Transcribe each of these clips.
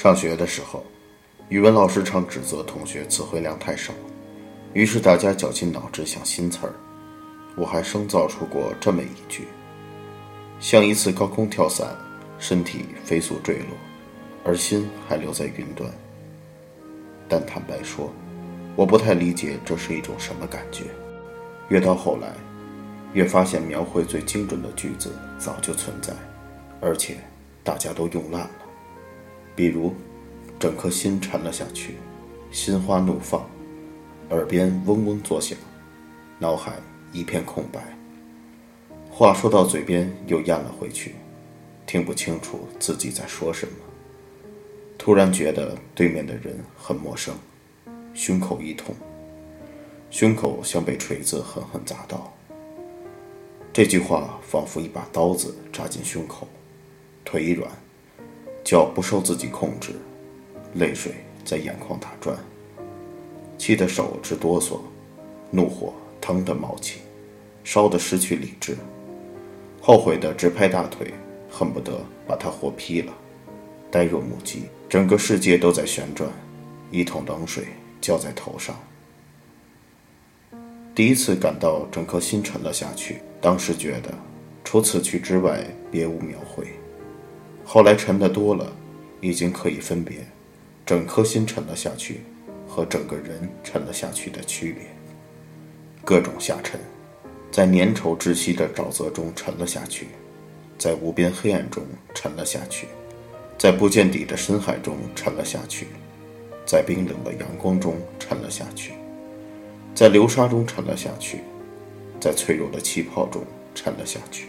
上学的时候，语文老师常指责同学词汇量太少，于是大家绞尽脑汁想新词儿。我还生造出过这么一句：像一次高空跳伞，身体飞速坠落，而心还留在云端。但坦白说，我不太理解这是一种什么感觉。越到后来，越发现描绘最精准的句子早就存在，而且大家都用烂了。比如，整颗心沉了下去，心花怒放，耳边嗡嗡作响，脑海一片空白。话说到嘴边又咽了回去，听不清楚自己在说什么。突然觉得对面的人很陌生，胸口一痛，胸口像被锤子狠狠砸到。这句话仿佛一把刀子扎进胸口，腿一软。脚不受自己控制，泪水在眼眶打转，气得手直哆嗦，怒火腾地冒起，烧得失去理智，后悔的直拍大腿，恨不得把他活劈了，呆若木鸡，整个世界都在旋转，一桶冷水浇在头上。第一次感到整颗心沉了下去，当时觉得，除此去之外别无描绘。后来沉的多了，已经可以分别，整颗心沉了下去，和整个人沉了下去的区别。各种下沉，在粘稠窒息的沼泽中沉了下去，在无边黑暗中沉了下去，在不见底的深海中沉了下去，在冰冷的阳光中沉了下去，在流沙中沉了下去，在脆弱的气泡中沉了下去。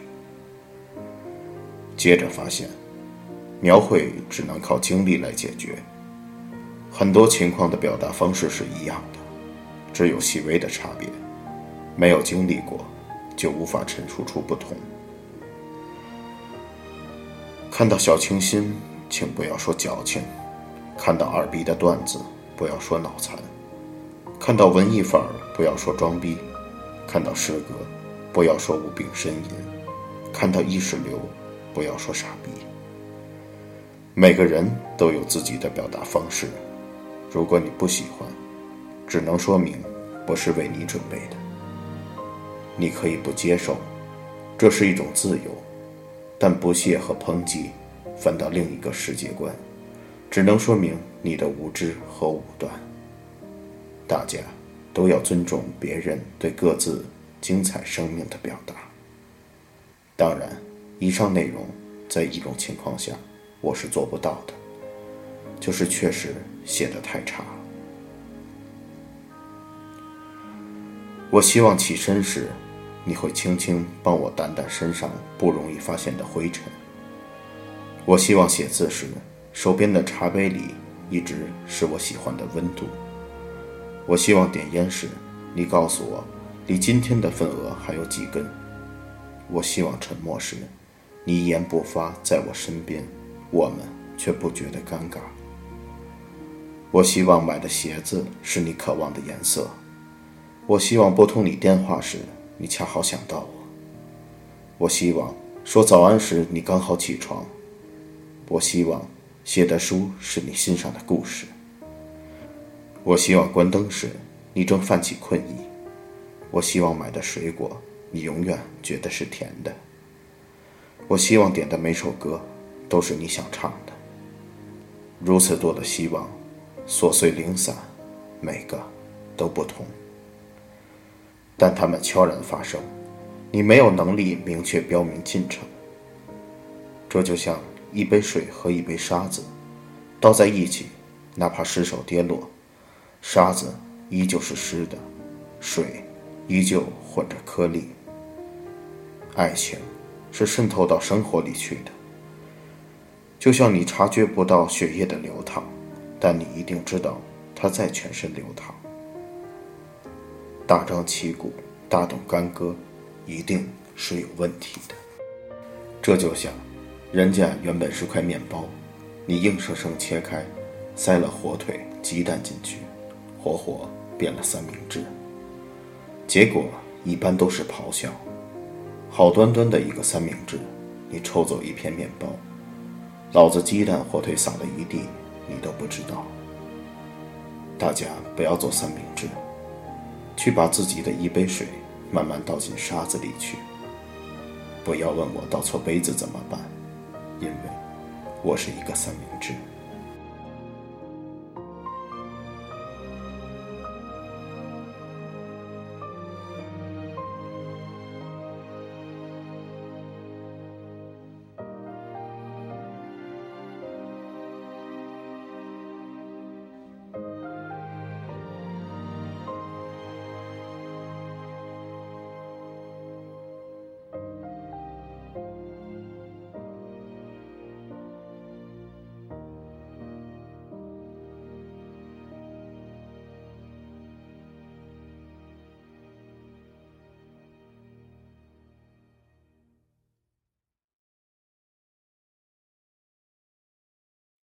接着发现。描绘只能靠经历来解决。很多情况的表达方式是一样的，只有细微的差别。没有经历过，就无法陈述出不同。看到小清新，请不要说矫情；看到二逼的段子，不要说脑残；看到文艺范儿，不要说装逼；看到诗歌，不要说无病呻吟；看到意识流，不要说傻逼。每个人都有自己的表达方式，如果你不喜欢，只能说明不是为你准备的。你可以不接受，这是一种自由，但不屑和抨击翻到另一个世界观，只能说明你的无知和武断。大家都要尊重别人对各自精彩生命的表达。当然，以上内容在一种情况下。我是做不到的，就是确实写的太差。我希望起身时，你会轻轻帮我掸掸身上不容易发现的灰尘。我希望写字时，手边的茶杯里一直是我喜欢的温度。我希望点烟时，你告诉我，离今天的份额还有几根。我希望沉默时，你一言不发在我身边。我们却不觉得尴尬。我希望买的鞋子是你渴望的颜色。我希望拨通你电话时，你恰好想到我。我希望说早安时，你刚好起床。我希望写的书是你欣赏的故事。我希望关灯时，你正泛起困意。我希望买的水果，你永远觉得是甜的。我希望点的每首歌。都是你想唱的。如此多的希望，琐碎零散，每个都不同，但它们悄然发生，你没有能力明确标明进程。这就像一杯水和一杯沙子，倒在一起，哪怕失手跌落，沙子依旧是湿的，水依旧混着颗粒。爱情是渗透到生活里去的。就像你察觉不到血液的流淌，但你一定知道它在全身流淌。大张旗鼓、大动干戈，一定是有问题的。这就像，人家原本是块面包，你硬生生切开，塞了火腿、鸡蛋进去，活活变了三明治。结果一般都是咆哮。好端端的一个三明治，你抽走一片面包。老子鸡蛋火腿撒了一地，你都不知道。大家不要做三明治，去把自己的一杯水慢慢倒进沙子里去。不要问我倒错杯子怎么办，因为我是一个三明治。